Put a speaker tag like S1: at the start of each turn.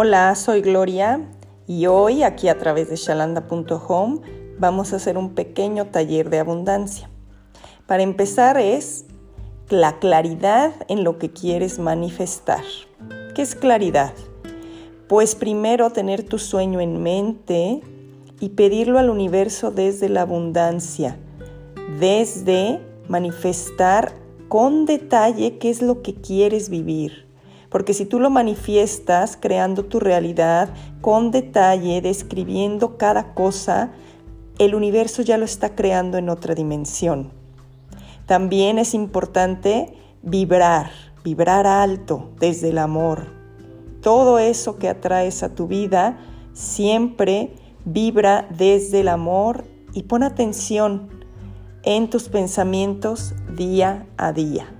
S1: Hola, soy Gloria y hoy aquí a través de shalanda.home vamos a hacer un pequeño taller de abundancia. Para empezar es la claridad en lo que quieres manifestar. ¿Qué es claridad? Pues primero tener tu sueño en mente y pedirlo al universo desde la abundancia, desde manifestar con detalle qué es lo que quieres vivir. Porque si tú lo manifiestas creando tu realidad con detalle, describiendo cada cosa, el universo ya lo está creando en otra dimensión. También es importante vibrar, vibrar alto desde el amor. Todo eso que atraes a tu vida siempre vibra desde el amor y pon atención en tus pensamientos día a día.